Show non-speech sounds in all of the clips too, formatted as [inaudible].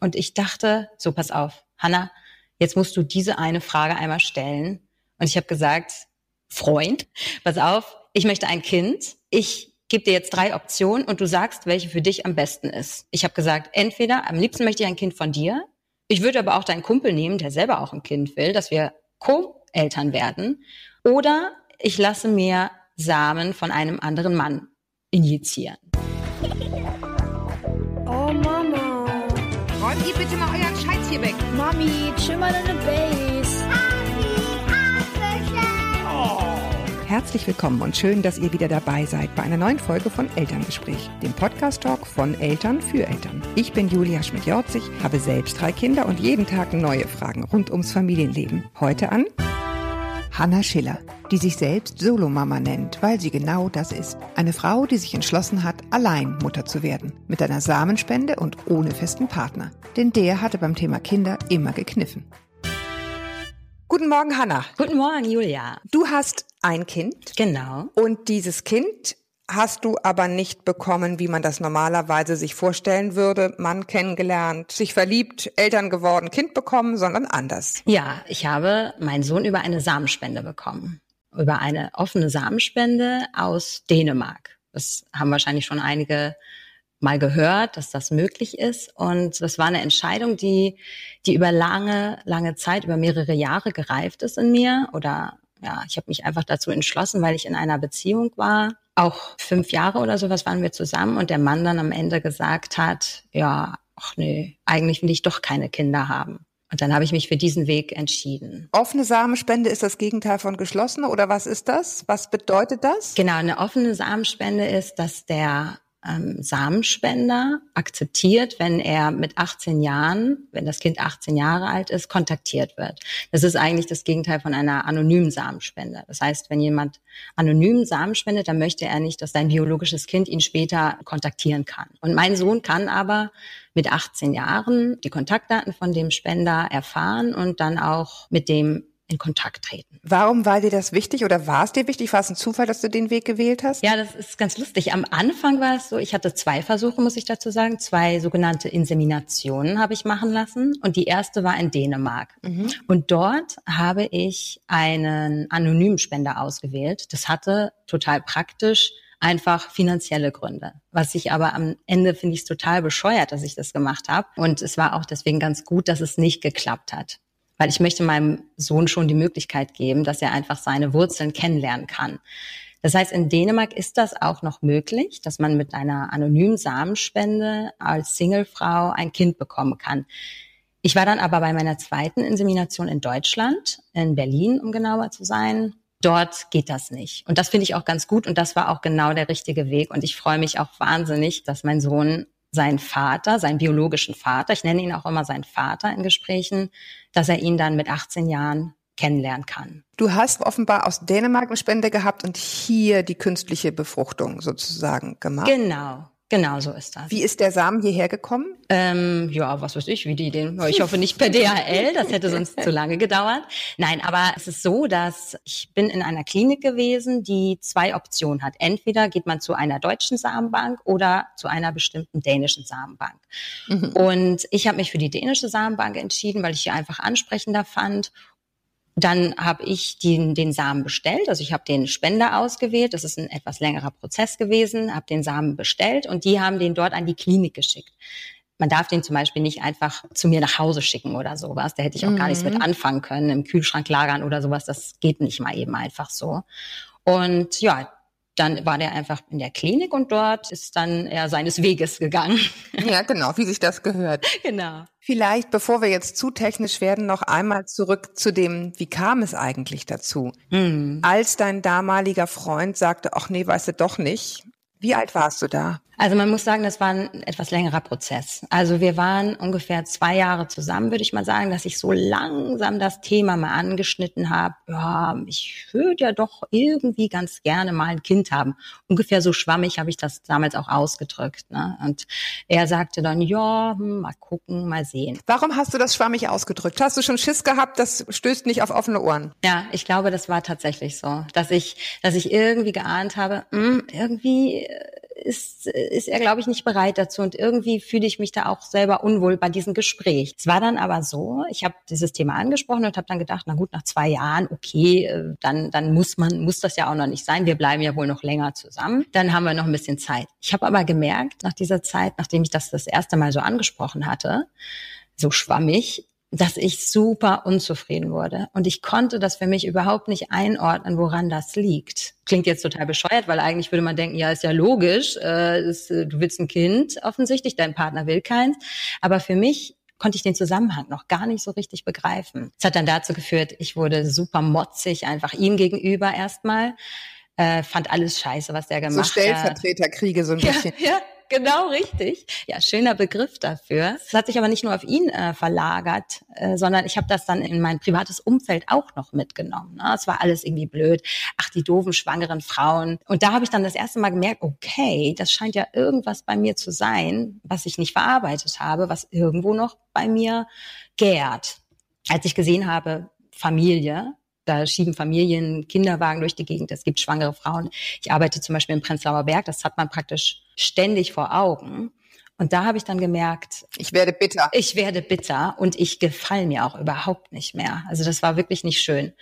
Und ich dachte, so pass auf, Hanna, jetzt musst du diese eine Frage einmal stellen. Und ich habe gesagt, Freund, pass auf, ich möchte ein Kind. Ich gebe dir jetzt drei Optionen und du sagst, welche für dich am besten ist. Ich habe gesagt, entweder am liebsten möchte ich ein Kind von dir. Ich würde aber auch deinen Kumpel nehmen, der selber auch ein Kind will, dass wir Co-Eltern werden. Oder ich lasse mir Samen von einem anderen Mann injizieren. Oh Mama. Räumt ihr bitte mal euren Scheiß hier weg. Mami, chill mal deine Base. Herzlich willkommen und schön, dass ihr wieder dabei seid bei einer neuen Folge von Elterngespräch, dem Podcast-Talk von Eltern für Eltern. Ich bin Julia Schmidt-Jorzig, habe selbst drei Kinder und jeden Tag neue Fragen rund ums Familienleben. Heute an Hanna Schiller, die sich selbst Solomama nennt, weil sie genau das ist. Eine Frau, die sich entschlossen hat, allein Mutter zu werden. Mit einer Samenspende und ohne festen Partner. Denn der hatte beim Thema Kinder immer gekniffen. Guten Morgen, Hanna. Guten Morgen, Julia. Du hast ein Kind Genau. und dieses Kind hast du aber nicht bekommen, wie man das normalerweise sich vorstellen würde. Mann kennengelernt, sich verliebt, Eltern geworden, Kind bekommen, sondern anders. Ja, ich habe meinen Sohn über eine Samenspende bekommen. Über eine offene Samenspende aus Dänemark. Das haben wahrscheinlich schon einige mal gehört, dass das möglich ist. Und das war eine Entscheidung, die, die über lange, lange Zeit, über mehrere Jahre gereift ist in mir. Oder ja, ich habe mich einfach dazu entschlossen, weil ich in einer Beziehung war. Auch fünf Jahre oder sowas waren wir zusammen und der Mann dann am Ende gesagt hat, ja, ach nee, eigentlich will ich doch keine Kinder haben. Und dann habe ich mich für diesen Weg entschieden. Offene Samenspende ist das Gegenteil von geschlossene oder was ist das? Was bedeutet das? Genau, eine offene Samenspende ist, dass der ähm, Samenspender akzeptiert, wenn er mit 18 Jahren, wenn das Kind 18 Jahre alt ist, kontaktiert wird. Das ist eigentlich das Gegenteil von einer anonymen Samenspende. Das heißt, wenn jemand anonym Samen spendet, dann möchte er nicht, dass sein biologisches Kind ihn später kontaktieren kann. Und mein Sohn kann aber mit 18 Jahren die Kontaktdaten von dem Spender erfahren und dann auch mit dem in Kontakt treten. Warum war dir das wichtig oder war es dir wichtig? War es ein Zufall, dass du den Weg gewählt hast? Ja, das ist ganz lustig. Am Anfang war es so, ich hatte zwei Versuche, muss ich dazu sagen. Zwei sogenannte Inseminationen habe ich machen lassen. Und die erste war in Dänemark. Und dort habe ich einen anonymen Spender ausgewählt. Das hatte total praktisch einfach finanzielle Gründe. Was ich aber am Ende finde ich total bescheuert, dass ich das gemacht habe. Und es war auch deswegen ganz gut, dass es nicht geklappt hat weil ich möchte meinem Sohn schon die Möglichkeit geben, dass er einfach seine Wurzeln kennenlernen kann. Das heißt, in Dänemark ist das auch noch möglich, dass man mit einer anonymen Samenspende als Singlefrau ein Kind bekommen kann. Ich war dann aber bei meiner zweiten Insemination in Deutschland, in Berlin, um genauer zu sein. Dort geht das nicht. Und das finde ich auch ganz gut und das war auch genau der richtige Weg. Und ich freue mich auch wahnsinnig, dass mein Sohn seinen Vater, seinen biologischen Vater, ich nenne ihn auch immer seinen Vater in Gesprächen, dass er ihn dann mit 18 Jahren kennenlernen kann. Du hast offenbar aus Dänemark eine Spende gehabt und hier die künstliche Befruchtung sozusagen gemacht. Genau, genau so ist das. Wie ist der Samen hierher gekommen? Ähm, ja, was weiß ich, wie die den. Ich hoffe nicht per DHL, das hätte sonst zu lange gedauert. Nein, aber es ist so, dass ich bin in einer Klinik gewesen, die zwei Optionen hat. Entweder geht man zu einer deutschen Samenbank oder zu einer bestimmten dänischen Samenbank. Und ich habe mich für die dänische Samenbank entschieden, weil ich sie einfach ansprechender fand. Dann habe ich den, den Samen bestellt, also ich habe den Spender ausgewählt. Das ist ein etwas längerer Prozess gewesen, habe den Samen bestellt und die haben den dort an die Klinik geschickt. Man darf den zum Beispiel nicht einfach zu mir nach Hause schicken oder sowas. Da hätte ich auch gar nichts mit anfangen können, im Kühlschrank lagern oder sowas. Das geht nicht mal eben einfach so. Und ja, dann war der einfach in der Klinik und dort ist dann er seines Weges gegangen. [laughs] Ja, genau, wie sich das gehört. genau. Vielleicht, bevor wir jetzt zu technisch werden, noch einmal zurück zu dem, wie kam es eigentlich dazu? Als dein damaliger Freund sagte, ach nee, weißt du doch nicht. Wie alt warst du da? Also man muss sagen, das war ein etwas längerer Prozess. Also wir waren ungefähr zwei Jahre zusammen, würde ich mal sagen, dass ich so langsam das Thema mal angeschnitten habe. Ja, ich würde ja doch irgendwie ganz gerne mal ein Kind haben. Ungefähr so schwammig habe ich das damals auch ausgedrückt. Ne? Und er sagte dann, ja, hm, mal gucken, mal sehen. Warum hast du das schwammig ausgedrückt? Hast du schon Schiss gehabt, das stößt nicht auf offene Ohren? Ja, ich glaube, das war tatsächlich so, dass ich, dass ich irgendwie geahnt habe, hm, irgendwie äh, ist, ist er, glaube ich, nicht bereit dazu. Und irgendwie fühle ich mich da auch selber unwohl bei diesem Gespräch. Es war dann aber so, ich habe dieses Thema angesprochen und habe dann gedacht, na gut, nach zwei Jahren, okay, äh, dann, dann muss man, muss das ja auch noch nicht sein. Wir bleiben ja wohl noch länger zusammen. Dann haben wir noch ein bisschen Zeit. Ich habe aber gemerkt, nach dieser Zeit, nachdem ich das das erste Mal so angesprochen hatte, so schwammig, dass ich super unzufrieden wurde. Und ich konnte das für mich überhaupt nicht einordnen, woran das liegt. Klingt jetzt total bescheuert, weil eigentlich würde man denken, ja, ist ja logisch, äh, ist, äh, du willst ein Kind offensichtlich, dein Partner will keins. Aber für mich konnte ich den Zusammenhang noch gar nicht so richtig begreifen. Es hat dann dazu geführt, ich wurde super motzig, einfach ihm gegenüber erstmal. Äh, fand alles scheiße, was der gemacht hat. So Stellvertreterkriege so ein bisschen. Ja, ja genau richtig. Ja, schöner Begriff dafür. Es hat sich aber nicht nur auf ihn äh, verlagert, äh, sondern ich habe das dann in mein privates Umfeld auch noch mitgenommen. Ne? Es war alles irgendwie blöd. Ach, die doofen schwangeren Frauen. Und da habe ich dann das erste Mal gemerkt, okay, das scheint ja irgendwas bei mir zu sein, was ich nicht verarbeitet habe, was irgendwo noch bei mir gärt. Als ich gesehen habe, Familie, da schieben Familien Kinderwagen durch die Gegend, es gibt schwangere Frauen. Ich arbeite zum Beispiel im Prenzlauer Berg, das hat man praktisch ständig vor Augen. Und da habe ich dann gemerkt, ich werde bitter. Ich werde bitter und ich gefall mir auch überhaupt nicht mehr. Also das war wirklich nicht schön.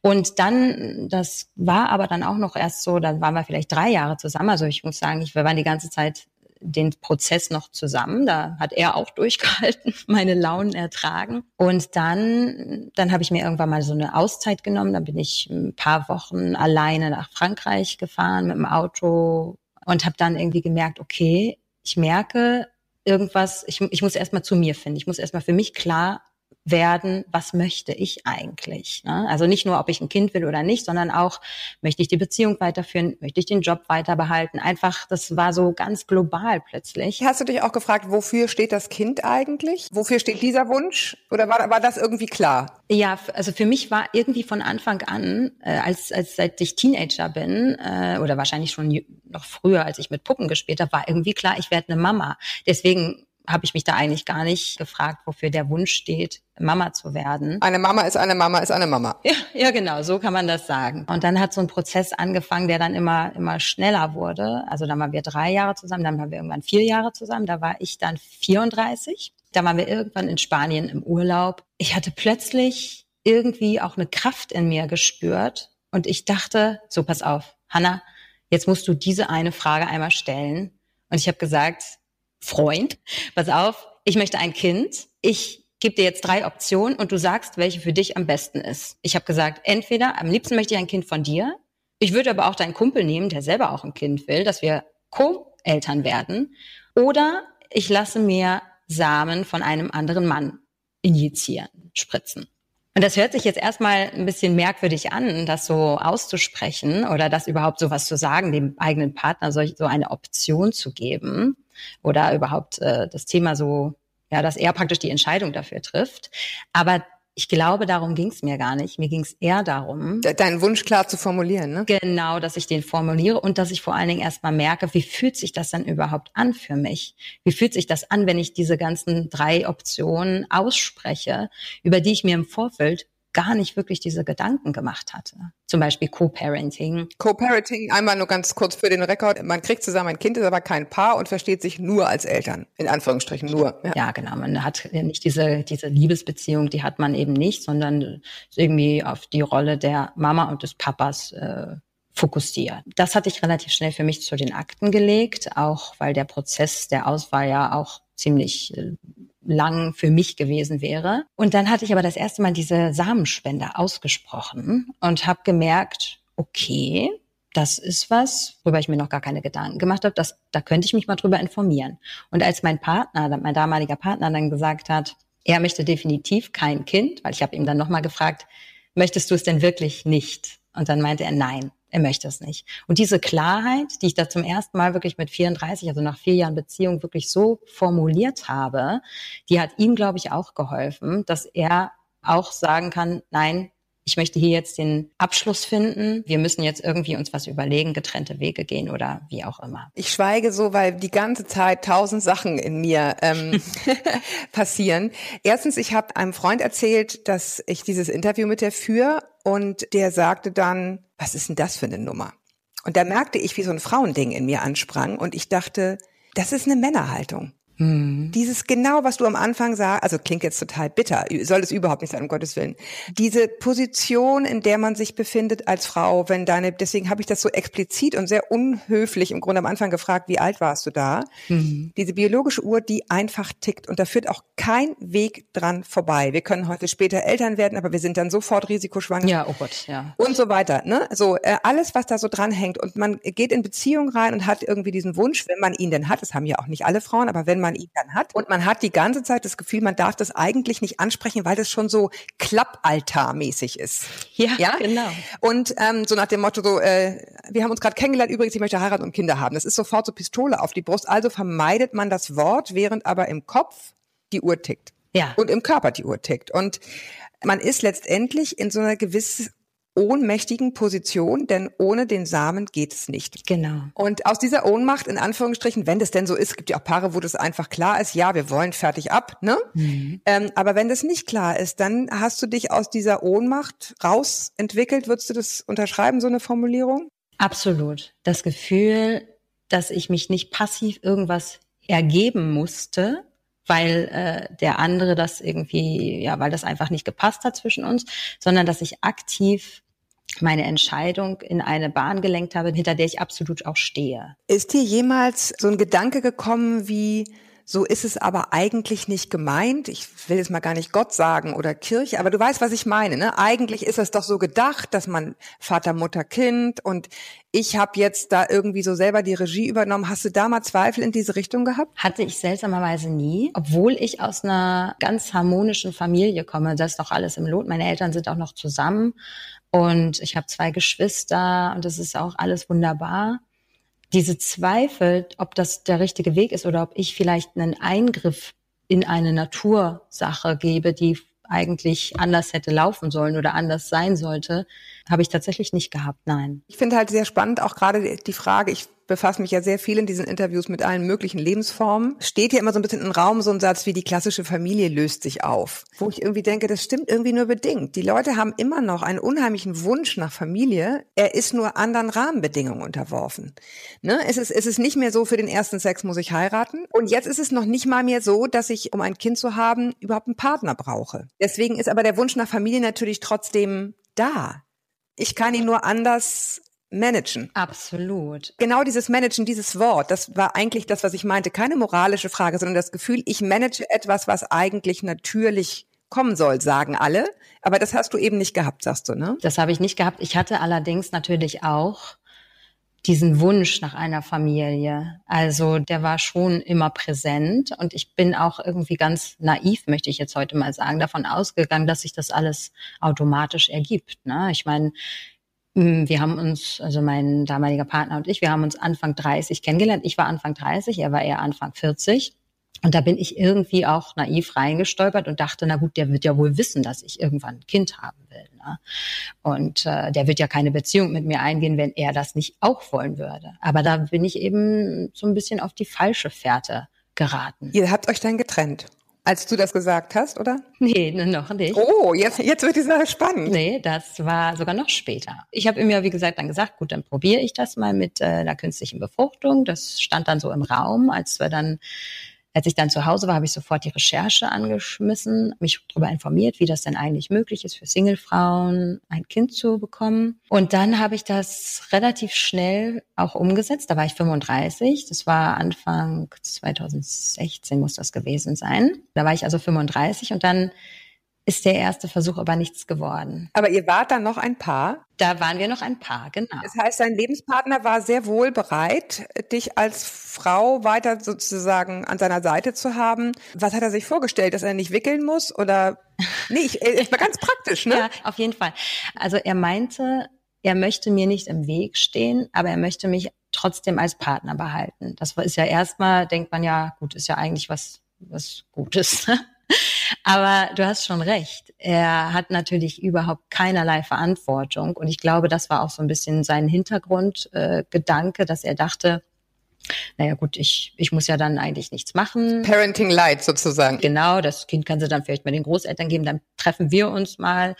Und dann, das war aber dann auch noch erst so, dann waren wir vielleicht drei Jahre zusammen. Also ich muss sagen, ich, wir waren die ganze Zeit den Prozess noch zusammen. Da hat er auch [laughs] durchgehalten, meine Launen ertragen. Und dann, dann habe ich mir irgendwann mal so eine Auszeit genommen. Dann bin ich ein paar Wochen alleine nach Frankreich gefahren mit dem Auto und habe dann irgendwie gemerkt, okay, ich merke irgendwas, ich, ich muss erstmal zu mir finden. Ich muss erstmal für mich klar werden, was möchte ich eigentlich? Ne? Also nicht nur, ob ich ein Kind will oder nicht, sondern auch, möchte ich die Beziehung weiterführen, möchte ich den Job weiter behalten? Einfach, das war so ganz global plötzlich. Hast du dich auch gefragt, wofür steht das Kind eigentlich? Wofür steht dieser Wunsch? Oder war, war das irgendwie klar? Ja, also für mich war irgendwie von Anfang an, äh, als, als seit ich Teenager bin, äh, oder wahrscheinlich schon noch früher, als ich mit Puppen gespielt habe, war irgendwie klar, ich werde eine Mama. Deswegen habe ich mich da eigentlich gar nicht gefragt, wofür der Wunsch steht, Mama zu werden. Eine Mama ist eine Mama ist eine Mama. Ja, ja, genau, so kann man das sagen. Und dann hat so ein Prozess angefangen, der dann immer, immer schneller wurde. Also dann waren wir drei Jahre zusammen, dann waren wir irgendwann vier Jahre zusammen. Da war ich dann 34. Da waren wir irgendwann in Spanien im Urlaub. Ich hatte plötzlich irgendwie auch eine Kraft in mir gespürt. Und ich dachte, so pass auf, Hanna, jetzt musst du diese eine Frage einmal stellen. Und ich habe gesagt, Freund, pass auf, ich möchte ein Kind. Ich gebe dir jetzt drei Optionen und du sagst, welche für dich am besten ist. Ich habe gesagt, entweder am liebsten möchte ich ein Kind von dir. Ich würde aber auch deinen Kumpel nehmen, der selber auch ein Kind will, dass wir Co-Eltern werden. Oder ich lasse mir Samen von einem anderen Mann injizieren, spritzen. Und das hört sich jetzt erstmal ein bisschen merkwürdig an, das so auszusprechen oder das überhaupt so was zu sagen, dem eigenen Partner solch, so eine Option zu geben oder überhaupt äh, das Thema so, ja, dass er praktisch die Entscheidung dafür trifft. Aber ich glaube, darum ging es mir gar nicht. Mir ging es eher darum. Deinen Wunsch klar zu formulieren, ne? Genau, dass ich den formuliere und dass ich vor allen Dingen erstmal merke, wie fühlt sich das dann überhaupt an für mich? Wie fühlt sich das an, wenn ich diese ganzen drei Optionen ausspreche, über die ich mir im Vorfeld gar nicht wirklich diese Gedanken gemacht hatte. Zum Beispiel Co-Parenting. Co-Parenting, einmal nur ganz kurz für den Rekord. Man kriegt zusammen ein Kind, ist aber kein Paar und versteht sich nur als Eltern. In Anführungsstrichen nur. Ja, ja genau. Man hat ja nicht diese, diese Liebesbeziehung, die hat man eben nicht, sondern irgendwie auf die Rolle der Mama und des Papas äh, fokussiert. Das hatte ich relativ schnell für mich zu den Akten gelegt, auch weil der Prozess der Auswahl ja auch ziemlich äh, lang für mich gewesen wäre. Und dann hatte ich aber das erste Mal diese Samenspende ausgesprochen und habe gemerkt, okay, das ist was, worüber ich mir noch gar keine Gedanken gemacht habe. Da könnte ich mich mal drüber informieren. Und als mein Partner, mein damaliger Partner dann gesagt hat, er möchte definitiv kein Kind, weil ich habe ihm dann nochmal gefragt, möchtest du es denn wirklich nicht? Und dann meinte er, nein er möchte es nicht. Und diese Klarheit, die ich da zum ersten Mal wirklich mit 34, also nach vier Jahren Beziehung wirklich so formuliert habe, die hat ihm, glaube ich, auch geholfen, dass er auch sagen kann, nein, ich möchte hier jetzt den Abschluss finden. Wir müssen jetzt irgendwie uns was überlegen, getrennte Wege gehen oder wie auch immer. Ich schweige so, weil die ganze Zeit tausend Sachen in mir ähm, [laughs] [laughs] passieren. Erstens, ich habe einem Freund erzählt, dass ich dieses Interview mit der führe und der sagte dann, was ist denn das für eine Nummer? Und da merkte ich, wie so ein Frauending in mir ansprang und ich dachte, das ist eine Männerhaltung. Mhm. Dieses genau, was du am Anfang sagst, also klingt jetzt total bitter, soll es überhaupt nicht sein, um Gottes Willen. Diese Position, in der man sich befindet als Frau, wenn deine, deswegen habe ich das so explizit und sehr unhöflich im Grunde am Anfang gefragt, wie alt warst du da? Mhm. Diese biologische Uhr, die einfach tickt und da führt auch kein Weg dran vorbei. Wir können heute später Eltern werden, aber wir sind dann sofort risikoschwanger Ja, oh Gott, ja. und so weiter. Ne? So äh, alles, was da so dran hängt und man geht in Beziehung rein und hat irgendwie diesen Wunsch, wenn man ihn denn hat. Das haben ja auch nicht alle Frauen, aber wenn man ihn dann hat und man hat die ganze Zeit das Gefühl, man darf das eigentlich nicht ansprechen, weil das schon so Klappaltarmäßig ist. Ja, Ja? genau. Und ähm, so nach dem Motto, so, äh, wir haben uns gerade kennengelernt, übrigens, ich möchte heiraten und Kinder haben. Das ist sofort so Pistole auf die Brust. Also vermeidet man das Wort, während aber im Kopf die Uhr tickt Ja. und im Körper die Uhr tickt. Und man ist letztendlich in so einer gewiss ohnmächtigen Position, denn ohne den Samen geht es nicht. Genau. Und aus dieser Ohnmacht, in Anführungsstrichen, wenn das denn so ist, gibt ja auch Paare, wo das einfach klar ist, ja, wir wollen fertig ab, ne? Ähm, aber wenn das nicht klar ist, dann hast du dich aus dieser Ohnmacht rausentwickelt. Würdest du das unterschreiben, so eine Formulierung? Absolut. Das Gefühl, dass ich mich nicht passiv irgendwas ergeben musste, weil äh, der andere das irgendwie, ja, weil das einfach nicht gepasst hat zwischen uns, sondern dass ich aktiv meine Entscheidung in eine Bahn gelenkt habe, hinter der ich absolut auch stehe. Ist dir jemals so ein Gedanke gekommen wie, so ist es aber eigentlich nicht gemeint. Ich will jetzt mal gar nicht Gott sagen oder Kirche, aber du weißt, was ich meine. Ne? Eigentlich ist es doch so gedacht, dass man Vater, Mutter, Kind und ich habe jetzt da irgendwie so selber die Regie übernommen. Hast du da mal Zweifel in diese Richtung gehabt? Hatte ich seltsamerweise nie, obwohl ich aus einer ganz harmonischen Familie komme. Das ist doch alles im Lot. Meine Eltern sind auch noch zusammen und ich habe zwei Geschwister und das ist auch alles wunderbar. Diese Zweifel, ob das der richtige Weg ist oder ob ich vielleicht einen Eingriff in eine Natursache gebe, die eigentlich anders hätte laufen sollen oder anders sein sollte, habe ich tatsächlich nicht gehabt. Nein. Ich finde halt sehr spannend auch gerade die Frage, ich befasse mich ja sehr viel in diesen Interviews mit allen möglichen Lebensformen. Steht ja immer so ein bisschen im Raum so ein Satz wie die klassische Familie löst sich auf. Wo ich irgendwie denke, das stimmt irgendwie nur bedingt. Die Leute haben immer noch einen unheimlichen Wunsch nach Familie. Er ist nur anderen Rahmenbedingungen unterworfen. Ne? Es, ist, es ist nicht mehr so, für den ersten Sex muss ich heiraten. Und jetzt ist es noch nicht mal mehr so, dass ich, um ein Kind zu haben, überhaupt einen Partner brauche. Deswegen ist aber der Wunsch nach Familie natürlich trotzdem da. Ich kann ihn nur anders managen. Absolut. Genau dieses Managen, dieses Wort, das war eigentlich das, was ich meinte. Keine moralische Frage, sondern das Gefühl, ich manage etwas, was eigentlich natürlich kommen soll, sagen alle. Aber das hast du eben nicht gehabt, sagst du, ne? Das habe ich nicht gehabt. Ich hatte allerdings natürlich auch diesen Wunsch nach einer Familie. Also der war schon immer präsent und ich bin auch irgendwie ganz naiv, möchte ich jetzt heute mal sagen, davon ausgegangen, dass sich das alles automatisch ergibt. Ne? Ich meine, wir haben uns, also mein damaliger Partner und ich, wir haben uns Anfang 30 kennengelernt. Ich war Anfang 30, er war eher Anfang 40. Und da bin ich irgendwie auch naiv reingestolpert und dachte, na gut, der wird ja wohl wissen, dass ich irgendwann ein Kind haben will. Ne? Und äh, der wird ja keine Beziehung mit mir eingehen, wenn er das nicht auch wollen würde. Aber da bin ich eben so ein bisschen auf die falsche Fährte geraten. Ihr habt euch dann getrennt, als du das gesagt hast, oder? Nee, ne, noch nicht. Oh, jetzt, jetzt wird die Sache spannend. Nee, das war sogar noch später. Ich habe ihm ja, wie gesagt, dann gesagt, gut, dann probiere ich das mal mit äh, einer künstlichen Befruchtung. Das stand dann so im Raum, als wir dann als ich dann zu Hause war, habe ich sofort die Recherche angeschmissen, mich darüber informiert, wie das denn eigentlich möglich ist für Singlefrauen, ein Kind zu bekommen. Und dann habe ich das relativ schnell auch umgesetzt. Da war ich 35. Das war Anfang 2016 muss das gewesen sein. Da war ich also 35 und dann ist der erste Versuch aber nichts geworden. Aber ihr wart dann noch ein Paar. Da waren wir noch ein Paar, genau. Das heißt, dein Lebenspartner war sehr wohl bereit, dich als Frau weiter sozusagen an seiner Seite zu haben. Was hat er sich vorgestellt, dass er nicht wickeln muss oder? Nee, ich, ich war ganz praktisch, ne? Ja, auf jeden Fall. Also er meinte, er möchte mir nicht im Weg stehen, aber er möchte mich trotzdem als Partner behalten. Das ist ja erstmal, denkt man ja, gut, ist ja eigentlich was, was Gutes. Aber du hast schon recht. Er hat natürlich überhaupt keinerlei Verantwortung. Und ich glaube, das war auch so ein bisschen sein Hintergrundgedanke, äh, dass er dachte, naja gut, ich, ich muss ja dann eigentlich nichts machen. Parenting Light sozusagen. Genau, das Kind kann sie dann vielleicht mal den Großeltern geben, dann treffen wir uns mal.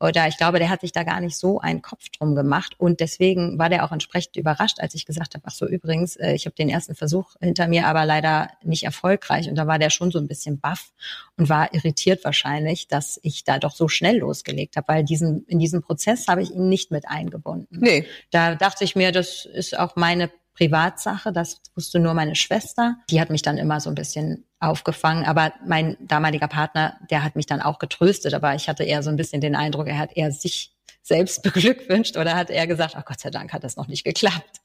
Oder ich glaube, der hat sich da gar nicht so einen Kopf drum gemacht. Und deswegen war der auch entsprechend überrascht, als ich gesagt habe, ach so, übrigens, äh, ich habe den ersten Versuch hinter mir, aber leider nicht erfolgreich. Und da war der schon so ein bisschen baff und war irritiert wahrscheinlich, dass ich da doch so schnell losgelegt habe, weil diesen, in diesem Prozess habe ich ihn nicht mit eingebunden. Nee. Da dachte ich mir, das ist auch meine Privatsache, das wusste nur meine Schwester. Die hat mich dann immer so ein bisschen aufgefangen, aber mein damaliger Partner, der hat mich dann auch getröstet, aber ich hatte eher so ein bisschen den Eindruck, er hat eher sich selbst [laughs] beglückwünscht oder hat er gesagt, ach Gott sei Dank hat das noch nicht geklappt.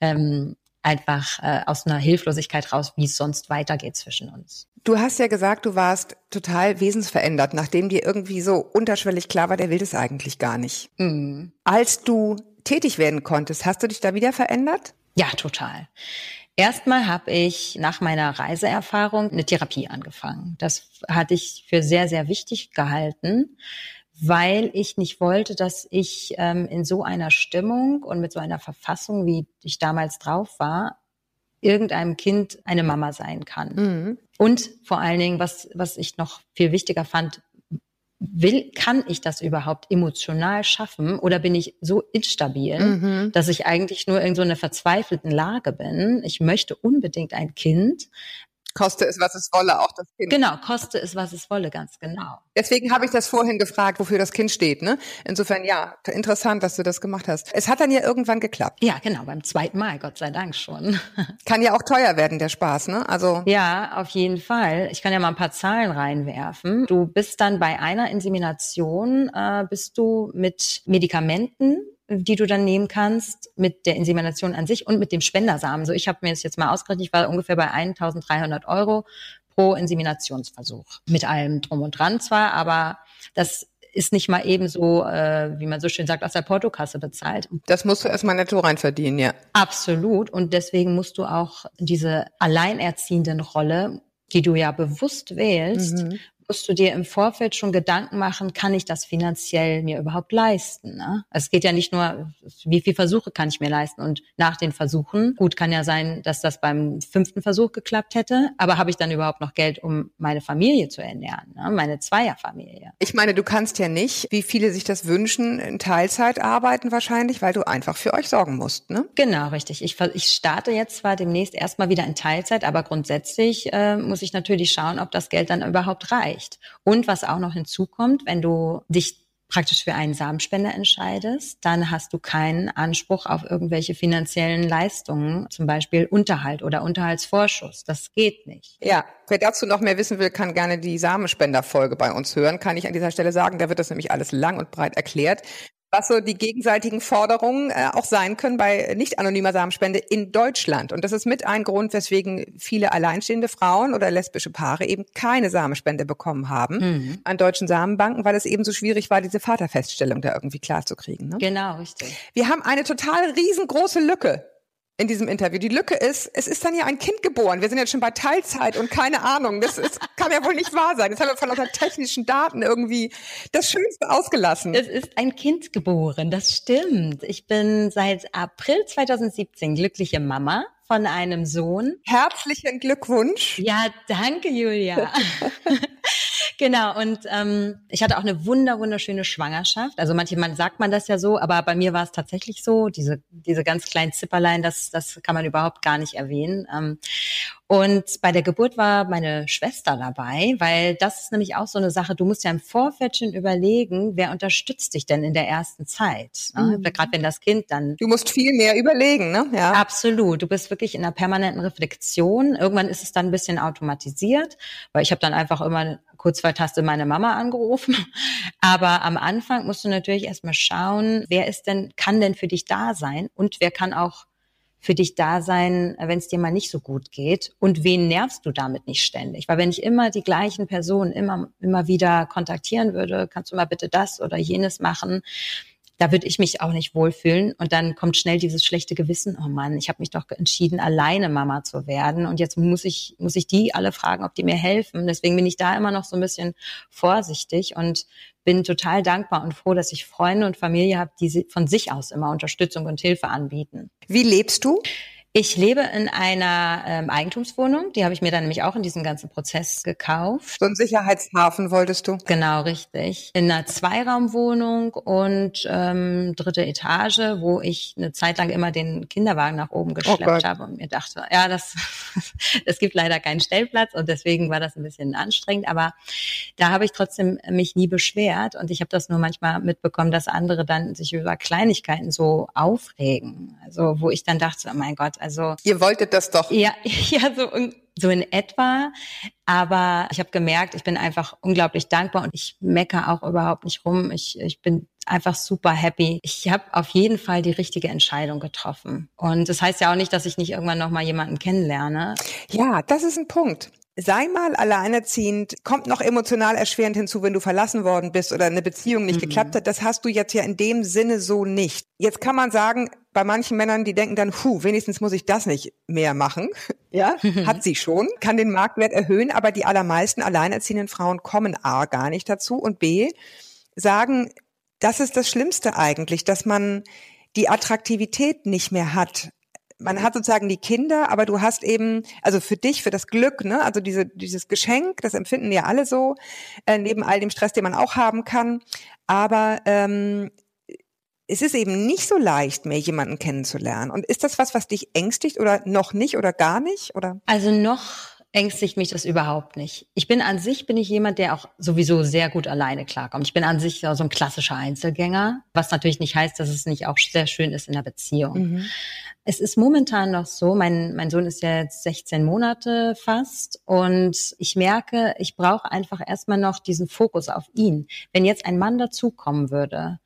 Ähm, einfach äh, aus einer Hilflosigkeit raus, wie es sonst weitergeht zwischen uns. Du hast ja gesagt, du warst total wesensverändert, nachdem dir irgendwie so unterschwellig klar war, der will das eigentlich gar nicht. Mhm. Als du tätig werden konntest, hast du dich da wieder verändert? Ja, total. Erstmal habe ich nach meiner Reiseerfahrung eine Therapie angefangen. Das hatte ich für sehr, sehr wichtig gehalten, weil ich nicht wollte, dass ich ähm, in so einer Stimmung und mit so einer Verfassung, wie ich damals drauf war, irgendeinem Kind eine Mama sein kann. Mhm. Und vor allen Dingen, was, was ich noch viel wichtiger fand, will, kann ich das überhaupt emotional schaffen oder bin ich so instabil, Mhm. dass ich eigentlich nur in so einer verzweifelten Lage bin? Ich möchte unbedingt ein Kind. Koste es, was es wolle, auch das Kind. Genau, koste es, was es wolle, ganz genau. Deswegen habe ich das vorhin gefragt, wofür das Kind steht. Ne? Insofern ja, interessant, dass du das gemacht hast. Es hat dann ja irgendwann geklappt. Ja, genau, beim zweiten Mal, Gott sei Dank schon. [laughs] Kann ja auch teuer werden, der Spaß. Ne? Also Ja, auf jeden Fall. Ich kann ja mal ein paar Zahlen reinwerfen. Du bist dann bei einer Insemination, äh, bist du mit Medikamenten die du dann nehmen kannst mit der Insemination an sich und mit dem Spendersamen. So, ich habe mir das jetzt mal ausgerechnet, ich war ungefähr bei 1.300 Euro pro Inseminationsversuch. Mit allem drum und dran zwar, aber das ist nicht mal eben so, äh, wie man so schön sagt, aus der Portokasse bezahlt. das musst du erstmal netto rein verdienen, ja. Absolut. Und deswegen musst du auch diese alleinerziehenden Rolle, die du ja bewusst wählst, Mhm. Musst du dir im Vorfeld schon Gedanken machen, kann ich das finanziell mir überhaupt leisten? Ne? Es geht ja nicht nur, wie viele Versuche kann ich mir leisten? Und nach den Versuchen, gut, kann ja sein, dass das beim fünften Versuch geklappt hätte, aber habe ich dann überhaupt noch Geld, um meine Familie zu ernähren, ne? meine Zweierfamilie? Ich meine, du kannst ja nicht, wie viele sich das wünschen, in Teilzeit arbeiten wahrscheinlich, weil du einfach für euch sorgen musst. Ne? Genau, richtig. Ich, ich starte jetzt zwar demnächst erstmal wieder in Teilzeit, aber grundsätzlich äh, muss ich natürlich schauen, ob das Geld dann überhaupt reicht. Und was auch noch hinzukommt, wenn du dich praktisch für einen Samenspender entscheidest, dann hast du keinen Anspruch auf irgendwelche finanziellen Leistungen, zum Beispiel Unterhalt oder Unterhaltsvorschuss. Das geht nicht. Ja, wer dazu noch mehr wissen will, kann gerne die Samenspenderfolge bei uns hören. Kann ich an dieser Stelle sagen, da wird das nämlich alles lang und breit erklärt. Was so die gegenseitigen Forderungen äh, auch sein können bei nicht anonymer Samenspende in Deutschland. Und das ist mit ein Grund, weswegen viele alleinstehende Frauen oder lesbische Paare eben keine Samenspende bekommen haben Mhm. an deutschen Samenbanken, weil es eben so schwierig war, diese Vaterfeststellung da irgendwie klarzukriegen. Ne? Genau, richtig. Wir haben eine total riesengroße Lücke in diesem Interview. Die Lücke ist, es ist dann ja ein Kind geboren. Wir sind jetzt schon bei Teilzeit und keine Ahnung. Das ist, kann ja wohl nicht wahr sein. Jetzt haben wir von unseren technischen Daten irgendwie das Schönste ausgelassen. Es ist ein Kind geboren, das stimmt. Ich bin seit April 2017 glückliche Mama von einem Sohn. Herzlichen Glückwunsch. Ja, danke, Julia. [laughs] genau, und ähm, ich hatte auch eine wunder, wunderschöne Schwangerschaft. Also manchmal sagt man das ja so, aber bei mir war es tatsächlich so. Diese, diese ganz kleinen Zipperlein, das, das kann man überhaupt gar nicht erwähnen. Ähm, und bei der Geburt war meine Schwester dabei, weil das ist nämlich auch so eine Sache, du musst ja im Vorfeld schon überlegen, wer unterstützt dich denn in der ersten Zeit. Ne? Gerade wenn das Kind dann Du musst viel mehr überlegen, ne? Ja. Absolut. Du bist wirklich in einer permanenten Reflexion. Irgendwann ist es dann ein bisschen automatisiert, weil ich habe dann einfach immer kurz vor Taste meine Mama angerufen. [laughs] Aber am Anfang musst du natürlich erstmal schauen, wer ist denn, kann denn für dich da sein und wer kann auch für dich da sein, wenn es dir mal nicht so gut geht und wen nervst du damit nicht ständig? Weil wenn ich immer die gleichen Personen immer, immer wieder kontaktieren würde, kannst du mal bitte das oder jenes machen, da würde ich mich auch nicht wohlfühlen. Und dann kommt schnell dieses schlechte Gewissen, oh Mann, ich habe mich doch entschieden, alleine Mama zu werden. Und jetzt muss ich, muss ich die alle fragen, ob die mir helfen. Deswegen bin ich da immer noch so ein bisschen vorsichtig und bin total dankbar und froh, dass ich Freunde und Familie habe, die von sich aus immer Unterstützung und Hilfe anbieten. Wie lebst du? Ich lebe in einer ähm, Eigentumswohnung. Die habe ich mir dann nämlich auch in diesem ganzen Prozess gekauft. So einen Sicherheitshafen wolltest du? Genau, richtig. In einer Zweiraumwohnung und ähm, dritte Etage, wo ich eine Zeit lang immer den Kinderwagen nach oben geschleppt habe und mir dachte, ja, das, [laughs] es gibt leider keinen Stellplatz und deswegen war das ein bisschen anstrengend. Aber da habe ich trotzdem mich nie beschwert und ich habe das nur manchmal mitbekommen, dass andere dann sich über Kleinigkeiten so aufregen. Also wo ich dann dachte, oh mein Gott, also ihr wolltet das doch. Ja, [laughs] ja, so so in etwa. Aber ich habe gemerkt, ich bin einfach unglaublich dankbar und ich mecker auch überhaupt nicht rum. Ich, ich bin einfach super happy. Ich habe auf jeden Fall die richtige Entscheidung getroffen. Und das heißt ja auch nicht, dass ich nicht irgendwann noch mal jemanden kennenlerne. Ja, das ist ein Punkt sei mal alleinerziehend, kommt noch emotional erschwerend hinzu, wenn du verlassen worden bist oder eine Beziehung nicht mhm. geklappt hat. Das hast du jetzt ja in dem Sinne so nicht. Jetzt kann man sagen, bei manchen Männern, die denken dann, hu, wenigstens muss ich das nicht mehr machen. [laughs] Ja, [laughs] hat sie schon, kann den Marktwert erhöhen, aber die allermeisten alleinerziehenden Frauen kommen A gar nicht dazu und B sagen, das ist das Schlimmste eigentlich, dass man die Attraktivität nicht mehr hat man hat sozusagen die Kinder, aber du hast eben, also für dich, für das Glück, ne, also diese, dieses Geschenk, das empfinden ja alle so, äh, neben all dem Stress, den man auch haben kann. Aber ähm, es ist eben nicht so leicht, mehr jemanden kennenzulernen. Und ist das was, was dich ängstigt oder noch nicht oder gar nicht? Oder? Also noch ängstigt mich das überhaupt nicht. Ich bin an sich, bin ich jemand, der auch sowieso sehr gut alleine klarkommt. Ich bin an sich so ein klassischer Einzelgänger, was natürlich nicht heißt, dass es nicht auch sehr schön ist in der Beziehung. Mhm. Es ist momentan noch so, mein, mein Sohn ist ja jetzt 16 Monate fast und ich merke, ich brauche einfach erstmal noch diesen Fokus auf ihn. Wenn jetzt ein Mann dazukommen würde,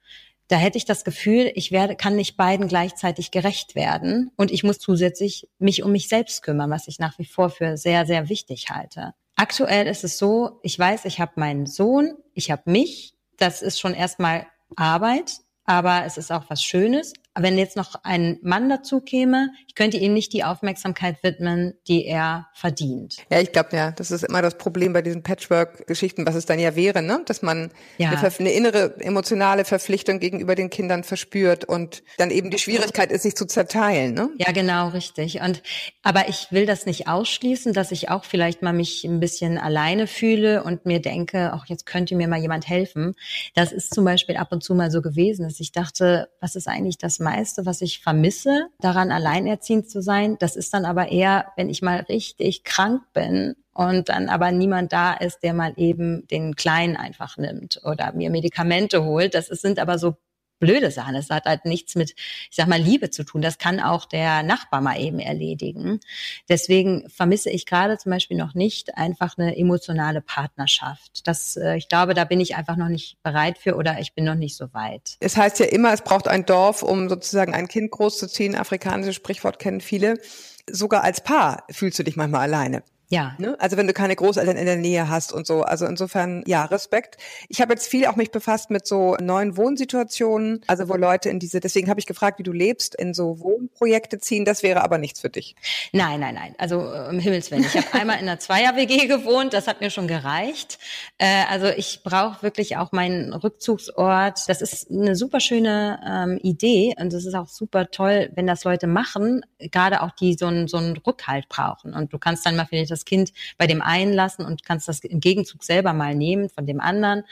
da hätte ich das Gefühl, ich werde, kann nicht beiden gleichzeitig gerecht werden und ich muss zusätzlich mich um mich selbst kümmern, was ich nach wie vor für sehr, sehr wichtig halte. Aktuell ist es so, ich weiß, ich habe meinen Sohn, ich habe mich, das ist schon erstmal Arbeit, aber es ist auch was Schönes. Wenn jetzt noch ein Mann dazu käme, ich könnte ihm nicht die Aufmerksamkeit widmen, die er verdient. Ja, ich glaube, ja, das ist immer das Problem bei diesen Patchwork-Geschichten, was es dann ja wäre, ne? dass man ja. eine, eine, innere emotionale Verpflichtung gegenüber den Kindern verspürt und dann eben die Schwierigkeit ist, sich zu zerteilen. Ne? Ja, genau, richtig. Und aber ich will das nicht ausschließen, dass ich auch vielleicht mal mich ein bisschen alleine fühle und mir denke, ach, jetzt könnte mir mal jemand helfen. Das ist zum Beispiel ab und zu mal so gewesen, dass ich dachte, was ist eigentlich das meiste, was ich vermisse, daran alleinerziehend zu sein. Das ist dann aber eher, wenn ich mal richtig krank bin und dann aber niemand da ist, der mal eben den Kleinen einfach nimmt oder mir Medikamente holt. Das sind aber so blöde Sachen. Es hat halt nichts mit, ich sag mal, Liebe zu tun. Das kann auch der Nachbar mal eben erledigen. Deswegen vermisse ich gerade zum Beispiel noch nicht einfach eine emotionale Partnerschaft. Das, äh, ich glaube, da bin ich einfach noch nicht bereit für oder ich bin noch nicht so weit. Es heißt ja immer, es braucht ein Dorf, um sozusagen ein Kind großzuziehen. Afrikanisches Sprichwort kennen viele. Sogar als Paar fühlst du dich manchmal alleine. Ja. Ne? Also wenn du keine Großeltern in der Nähe hast und so. Also insofern, ja, Respekt. Ich habe jetzt viel auch mich befasst mit so neuen Wohnsituationen, also wo Leute in diese, deswegen habe ich gefragt, wie du lebst, in so Wohnprojekte ziehen. Das wäre aber nichts für dich. Nein, nein, nein. Also äh, um Himmels Willen. Ich habe [laughs] einmal in einer Zweier-WG gewohnt, das hat mir schon gereicht. Äh, also ich brauche wirklich auch meinen Rückzugsort. Das ist eine super schöne ähm, Idee und es ist auch super toll, wenn das Leute machen, gerade auch die so einen so einen Rückhalt brauchen. Und du kannst dann mal vielleicht das Kind bei dem einen lassen und kannst das im Gegenzug selber mal nehmen von dem anderen.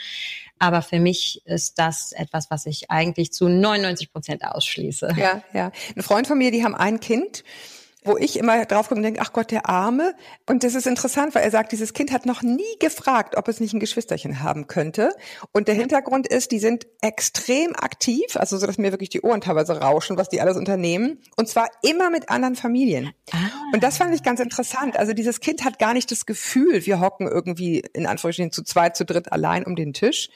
Aber für mich ist das etwas, was ich eigentlich zu 99 Prozent ausschließe. Ja, ja. Ein Freund von mir, die haben ein Kind wo ich immer drauf komme und denke, ach Gott, der Arme. Und das ist interessant, weil er sagt, dieses Kind hat noch nie gefragt, ob es nicht ein Geschwisterchen haben könnte. Und der Hintergrund ist, die sind extrem aktiv, also so, dass mir wirklich die Ohren teilweise rauschen, was die alles unternehmen. Und zwar immer mit anderen Familien. Ah. Und das fand ich ganz interessant. Also dieses Kind hat gar nicht das Gefühl, wir hocken irgendwie in Anführungsstrichen zu zweit, zu dritt allein um den Tisch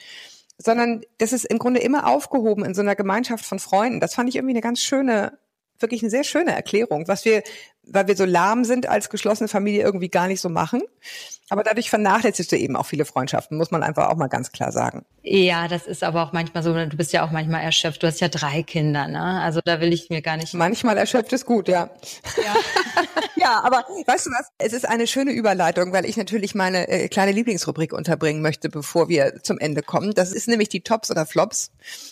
sondern das ist im Grunde immer aufgehoben in so einer Gemeinschaft von Freunden. Das fand ich irgendwie eine ganz schöne wirklich eine sehr schöne Erklärung, was wir, weil wir so lahm sind als geschlossene Familie irgendwie gar nicht so machen. Aber dadurch vernachlässigst du eben auch viele Freundschaften, muss man einfach auch mal ganz klar sagen. Ja, das ist aber auch manchmal so, du bist ja auch manchmal erschöpft. Du hast ja drei Kinder, ne? Also da will ich mir gar nicht. Manchmal erschöpft ist gut, ja. Ja. [laughs] ja, aber weißt du was? Es ist eine schöne Überleitung, weil ich natürlich meine äh, kleine Lieblingsrubrik unterbringen möchte, bevor wir zum Ende kommen. Das ist nämlich die Tops oder Flops.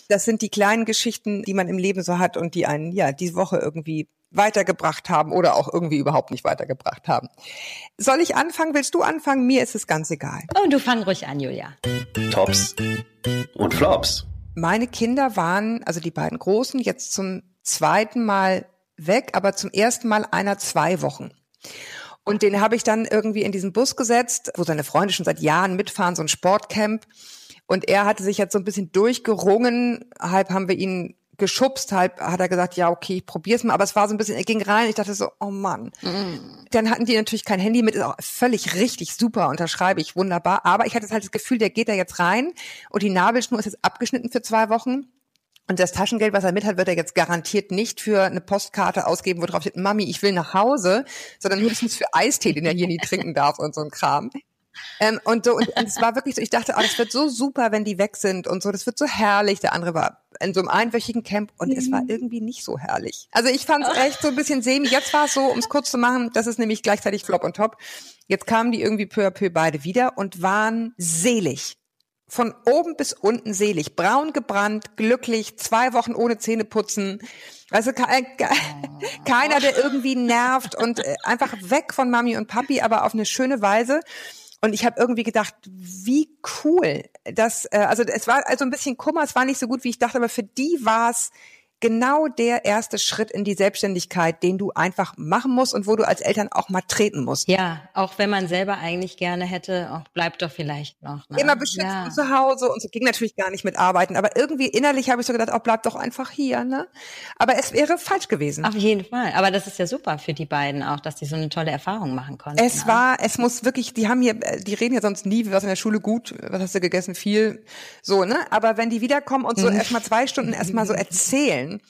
Das sind die kleinen Geschichten, die man im Leben so hat und die einen, ja, diese Woche irgendwie weitergebracht haben oder auch irgendwie überhaupt nicht weitergebracht haben. Soll ich anfangen? Willst du anfangen? Mir ist es ganz egal. Oh, du fang ruhig an, Julia. Tops und Flops. Meine Kinder waren, also die beiden Großen, jetzt zum zweiten Mal weg, aber zum ersten Mal einer zwei Wochen. Und den habe ich dann irgendwie in diesen Bus gesetzt, wo seine Freunde schon seit Jahren mitfahren, so ein Sportcamp. Und er hatte sich jetzt so ein bisschen durchgerungen. Halb haben wir ihn geschubst, halb hat er gesagt, ja, okay, ich probier's mal. Aber es war so ein bisschen, er ging rein, ich dachte so, oh Mann. Mhm. Dann hatten die natürlich kein Handy mit, ist auch völlig richtig super, unterschreibe ich, wunderbar. Aber ich hatte halt das Gefühl, der geht da jetzt rein und die Nabelschnur ist jetzt abgeschnitten für zwei Wochen. Und das Taschengeld, was er mit hat, wird er jetzt garantiert nicht für eine Postkarte ausgeben, wo drauf steht, Mami, ich will nach Hause, sondern höchstens für Eistee, den er hier nie trinken darf und so ein Kram. Ähm, und so, und, und es war wirklich so, ich dachte, oh, das wird so super, wenn die weg sind und so, das wird so herrlich. Der andere war in so einem einwöchigen Camp und mhm. es war mhm. irgendwie nicht so herrlich. Also ich fand es echt so ein bisschen semi. Jetzt war es so, um es kurz zu machen, das ist nämlich gleichzeitig Flop und Top. Jetzt kamen die irgendwie peu à peu beide wieder und waren selig von oben bis unten selig, braun gebrannt, glücklich, zwei Wochen ohne Zähne putzen. Also keiner, der irgendwie nervt und äh, einfach weg von Mami und Papi, aber auf eine schöne Weise. Und ich habe irgendwie gedacht, wie cool. Das, äh, also es war also ein bisschen Kummer, es war nicht so gut, wie ich dachte, aber für die war es genau der erste Schritt in die Selbstständigkeit, den du einfach machen musst und wo du als Eltern auch mal treten musst. Ja, auch wenn man selber eigentlich gerne hätte, auch bleibt doch vielleicht noch. Ne? Immer beschützt ja. zu Hause und so ging natürlich gar nicht mit arbeiten, aber irgendwie innerlich habe ich so gedacht, auch oh, bleib doch einfach hier, ne? Aber es wäre falsch gewesen. Auf jeden Fall, aber das ist ja super für die beiden auch, dass die so eine tolle Erfahrung machen konnten. Es ne? war, es muss wirklich, die haben hier, die reden ja sonst nie, was in der Schule gut, was hast du gegessen, viel, so, ne? Aber wenn die wiederkommen und so mhm. erstmal zwei Stunden erstmal so [laughs] erzählen, erzählen,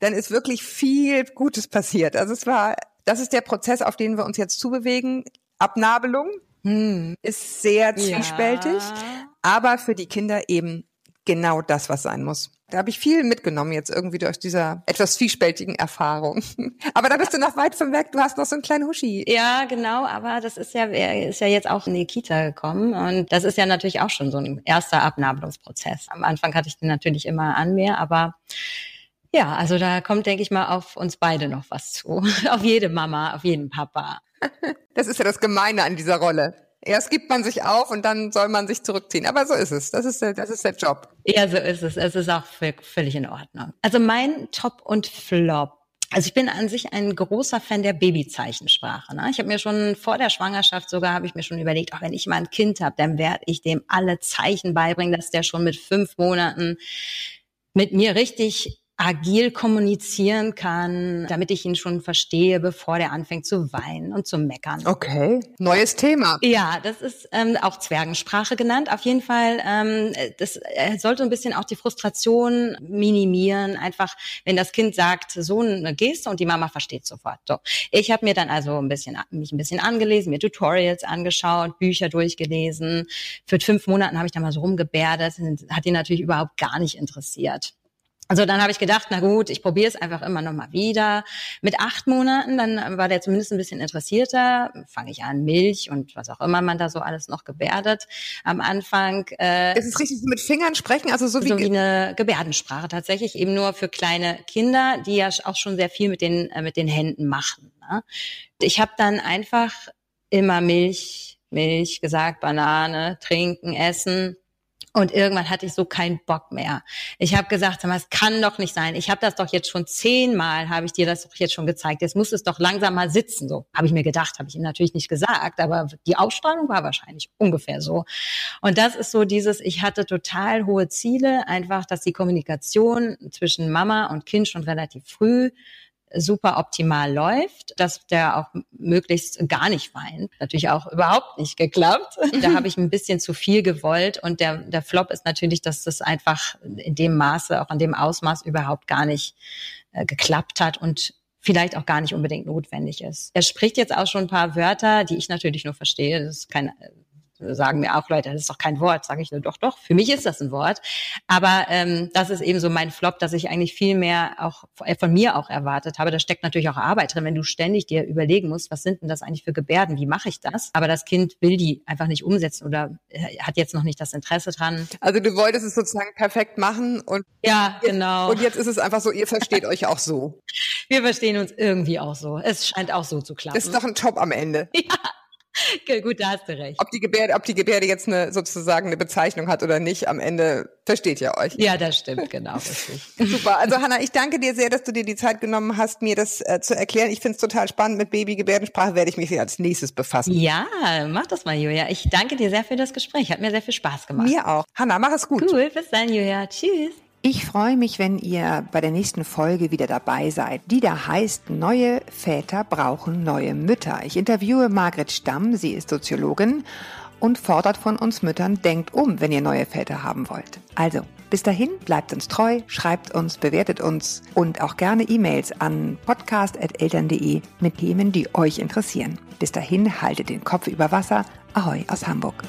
dann ist wirklich viel Gutes passiert. Also es war, das ist der Prozess, auf den wir uns jetzt zubewegen. Abnabelung hm. ist sehr zwiespältig, ja. aber für die Kinder eben genau das, was sein muss. Da habe ich viel mitgenommen jetzt irgendwie durch dieser etwas zwiespältigen Erfahrung. [laughs] aber da bist du noch weit vom Weg. Du hast noch so einen kleinen Huschi. Ja, genau. Aber das ist ja, er ist ja jetzt auch in die Kita gekommen und das ist ja natürlich auch schon so ein erster Abnabelungsprozess. Am Anfang hatte ich den natürlich immer an mir, aber ja, also da kommt, denke ich mal, auf uns beide noch was zu. [laughs] auf jede Mama, auf jeden Papa. [laughs] Das ist ja das Gemeine an dieser Rolle. Erst gibt man sich auf und dann soll man sich zurückziehen. Aber so ist es. Das ist der, das ist der Job. Ja, so ist es. Es ist auch völlig in Ordnung. Also mein Top und Flop. Also ich bin an sich ein großer Fan der Babyzeichensprache. Ne? Ich habe mir schon vor der Schwangerschaft sogar habe ich mir schon überlegt, auch wenn ich mal ein Kind habe, dann werde ich dem alle Zeichen beibringen, dass der schon mit fünf Monaten mit mir richtig agil kommunizieren kann, damit ich ihn schon verstehe, bevor der anfängt zu weinen und zu meckern. Okay, neues Thema. Ja, das ist ähm, auch Zwergensprache genannt. Auf jeden Fall, ähm, das äh, sollte ein bisschen auch die Frustration minimieren. Einfach, wenn das Kind sagt, so eine Geste und die Mama versteht sofort. So, ich habe mir dann also ein bisschen mich ein bisschen angelesen, mir Tutorials angeschaut, Bücher durchgelesen. Für fünf Monaten habe ich da mal so rumgebärdet, hat ihn natürlich überhaupt gar nicht interessiert. Also dann habe ich gedacht, na gut, ich probiere es einfach immer noch mal wieder. Mit acht Monaten, dann war der zumindest ein bisschen interessierter. Fange ich an, Milch und was auch immer man da so alles noch gebärdet am Anfang. Äh, ist es richtig mit Fingern sprechen? Also so wie, so wie eine Gebärdensprache tatsächlich, eben nur für kleine Kinder, die ja auch schon sehr viel mit den, äh, mit den Händen machen. Ne? Ich habe dann einfach immer Milch, Milch gesagt, Banane, trinken, essen und irgendwann hatte ich so keinen Bock mehr. Ich habe gesagt, es kann doch nicht sein. Ich habe das doch jetzt schon zehnmal, habe ich dir das doch jetzt schon gezeigt. Jetzt muss es doch langsam mal sitzen. So habe ich mir gedacht, habe ich ihm natürlich nicht gesagt, aber die Ausstrahlung war wahrscheinlich ungefähr so. Und das ist so dieses, ich hatte total hohe Ziele, einfach, dass die Kommunikation zwischen Mama und Kind schon relativ früh super optimal läuft, dass der auch möglichst gar nicht weint. Natürlich auch überhaupt nicht geklappt. [laughs] Da habe ich ein bisschen zu viel gewollt und der, der Flop ist natürlich, dass das einfach in dem Maße, auch in dem Ausmaß überhaupt gar nicht äh, geklappt hat und vielleicht auch gar nicht unbedingt notwendig ist. Er spricht jetzt auch schon ein paar Wörter, die ich natürlich nur verstehe. Das ist kein sagen mir auch Leute, das ist doch kein Wort. Sage ich nur, doch, doch, für mich ist das ein Wort. Aber ähm, das ist eben so mein Flop, dass ich eigentlich viel mehr auch äh, von mir auch erwartet habe. Da steckt natürlich auch Arbeit drin, wenn du ständig dir überlegen musst, was sind denn das eigentlich für Gebärden, wie mache ich das? Aber das Kind will die einfach nicht umsetzen oder äh, hat jetzt noch nicht das Interesse dran. Also du wolltest es sozusagen perfekt machen und Ja, genau. und jetzt ist es einfach so, ihr versteht euch auch so. [laughs] Wir verstehen uns irgendwie auch so. Es scheint auch so zu klappen. Das ist doch ein Job am Ende. [laughs] Ja, gut, da hast du recht. Ob die Gebärde, ob die Gebärde jetzt eine sozusagen eine Bezeichnung hat oder nicht, am Ende versteht ihr euch. Ja, das stimmt, genau. [laughs] Super. Also Hanna, ich danke dir sehr, dass du dir die Zeit genommen hast, mir das äh, zu erklären. Ich finde es total spannend. Mit Babygebärdensprache werde ich mich als nächstes befassen. Ja, mach das mal, Julia. Ich danke dir sehr für das Gespräch. Hat mir sehr viel Spaß gemacht. Mir auch. Hanna, mach es gut. Cool, bis dann, Julia. Tschüss. Ich freue mich, wenn ihr bei der nächsten Folge wieder dabei seid, die da heißt Neue Väter brauchen neue Mütter. Ich interviewe Margret Stamm, sie ist Soziologin und fordert von uns Müttern, denkt um, wenn ihr neue Väter haben wollt. Also, bis dahin, bleibt uns treu, schreibt uns, bewertet uns und auch gerne E-Mails an podcast.eltern.de mit Themen, die euch interessieren. Bis dahin, haltet den Kopf über Wasser. Ahoi aus Hamburg.